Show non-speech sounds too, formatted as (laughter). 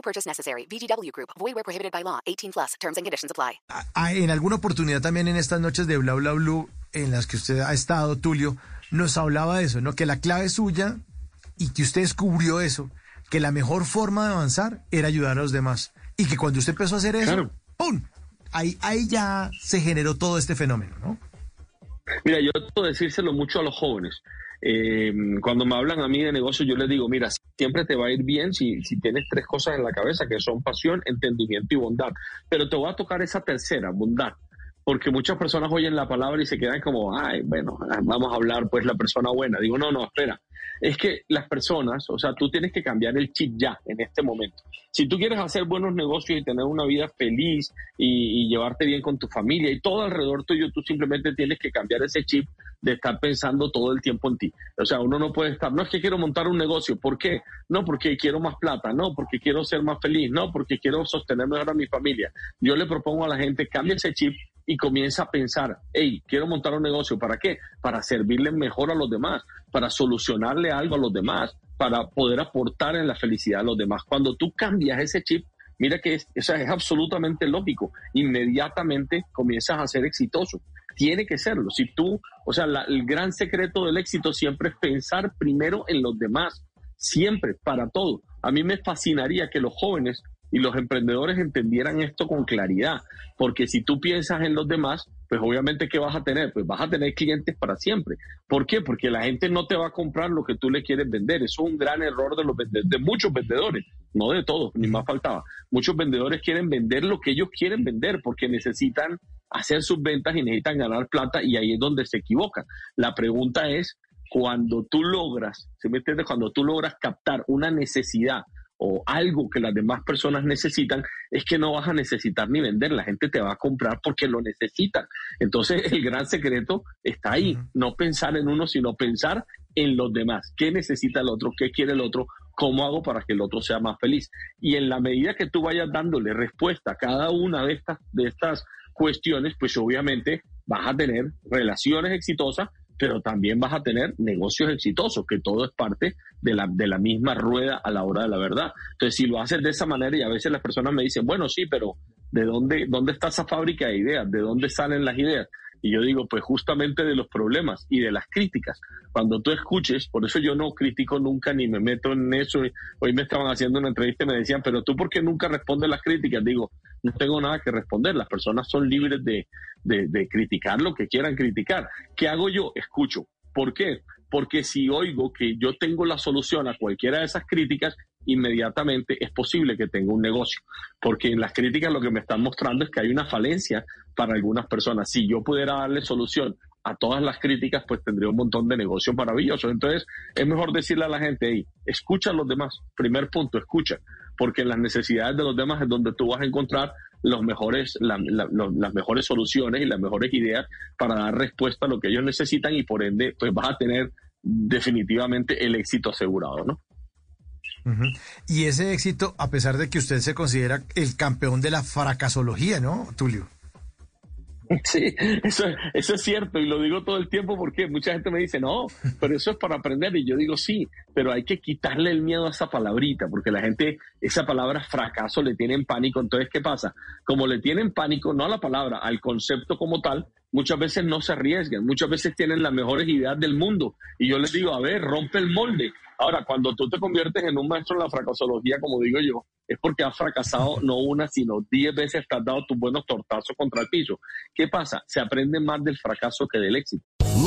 No purchase necessary. VGW Group. Void where prohibited by law. 18 plus. Terms and conditions apply. Ah, En alguna oportunidad también en estas noches de Bla Bla Blue, en las que usted ha estado, Tulio, nos hablaba de eso, ¿no? Que la clave suya y que usted descubrió eso, que la mejor forma de avanzar era ayudar a los demás. Y que cuando usted empezó a hacer eso, Claro. ¡pum! Ahí, ahí ya se generó todo este fenómeno, ¿no? Mira, yo de decírselo mucho a los jóvenes. Eh, cuando me hablan a mí de negocio, yo les digo, mira, siempre te va a ir bien si, si tienes tres cosas en la cabeza, que son pasión, entendimiento y bondad. Pero te voy a tocar esa tercera, bondad. Porque muchas personas oyen la palabra y se quedan como, ay, bueno, vamos a hablar pues la persona buena. Digo, no, no, espera. Es que las personas, o sea, tú tienes que cambiar el chip ya, en este momento. Si tú quieres hacer buenos negocios y tener una vida feliz y, llevarte bien con tu familia y todo alrededor tuyo, tú simplemente tienes que cambiar ese chip de estar pensando todo el tiempo en ti. O sea, uno no puede estar, no es que quiero montar un negocio, ¿por qué? No, porque quiero más plata, no, porque quiero ser más feliz, no, porque quiero sostener mejor a mi familia. Yo le propongo a la gente, cambia ese chip y comienza a pensar, hey, quiero montar un negocio, ¿para qué? Para servirle mejor a los demás, para solucionarle algo a los demás, para poder aportar en la felicidad a los demás. Cuando tú cambias ese chip, mira que es, es absolutamente lógico, inmediatamente comienzas a ser exitoso. Tiene que serlo. Si tú, o sea, el gran secreto del éxito siempre es pensar primero en los demás, siempre, para todo. A mí me fascinaría que los jóvenes y los emprendedores entendieran esto con claridad, porque si tú piensas en los demás, pues obviamente ¿qué vas a tener? Pues vas a tener clientes para siempre. ¿Por qué? Porque la gente no te va a comprar lo que tú le quieres vender. Eso es un gran error de, los de muchos vendedores, no de todos, ni más faltaba. Muchos vendedores quieren vender lo que ellos quieren vender porque necesitan hacer sus ventas y necesitan ganar plata y ahí es donde se equivocan. La pregunta es, cuando tú logras, ¿se me? Cuando tú logras captar una necesidad o algo que las demás personas necesitan, es que no vas a necesitar ni vender, la gente te va a comprar porque lo necesitan. Entonces, (laughs) el gran secreto está ahí, no pensar en uno, sino pensar en los demás. ¿Qué necesita el otro? ¿Qué quiere el otro? ¿Cómo hago para que el otro sea más feliz? Y en la medida que tú vayas dándole respuesta a cada una de estas, de estas cuestiones, pues obviamente vas a tener relaciones exitosas, pero también vas a tener negocios exitosos, que todo es parte de la, de la misma rueda a la hora de la verdad. Entonces, si lo haces de esa manera y a veces las personas me dicen, bueno, sí, pero ¿de dónde, dónde está esa fábrica de ideas? ¿De dónde salen las ideas? Y yo digo, pues justamente de los problemas y de las críticas. Cuando tú escuches, por eso yo no critico nunca ni me meto en eso. Hoy me estaban haciendo una entrevista y me decían, pero tú por qué nunca respondes las críticas? Digo, no tengo nada que responder. Las personas son libres de, de, criticar lo que quieran criticar. ¿Qué hago yo? Escucho. ¿Por qué? Porque si oigo que yo tengo la solución a cualquiera de esas críticas, inmediatamente es posible que tenga un negocio. Porque en las críticas lo que me están mostrando es que hay una falencia para algunas personas. Si yo pudiera darle solución a todas las críticas, pues tendría un montón de negocios maravillosos. Entonces, es mejor decirle a la gente, hey, escucha a los demás. Primer punto, escucha. Porque en las necesidades de los demás es donde tú vas a encontrar los mejores, las mejores soluciones y las mejores ideas para dar respuesta a lo que ellos necesitan y por ende, pues vas a tener definitivamente el éxito asegurado, ¿no? Y ese éxito, a pesar de que usted se considera el campeón de la fracasología, ¿no, Tulio? (laughs) Sí, eso, eso es cierto y lo digo todo el tiempo porque mucha gente me dice, no, pero eso es para aprender y yo digo, sí, pero hay que quitarle el miedo a esa palabrita porque la gente, esa palabra fracaso le tienen pánico, entonces, ¿qué pasa? Como le tienen pánico, no a la palabra, al concepto como tal, muchas veces no se arriesgan, muchas veces tienen las mejores ideas del mundo y yo les digo, a ver, rompe el molde. Ahora, cuando tú te conviertes en un maestro en la fracasología, como digo yo, es porque has fracasado no una, sino diez veces te has dado tus buenos tortazos contra el piso. ¿Qué pasa? Se aprende más del fracaso que del éxito.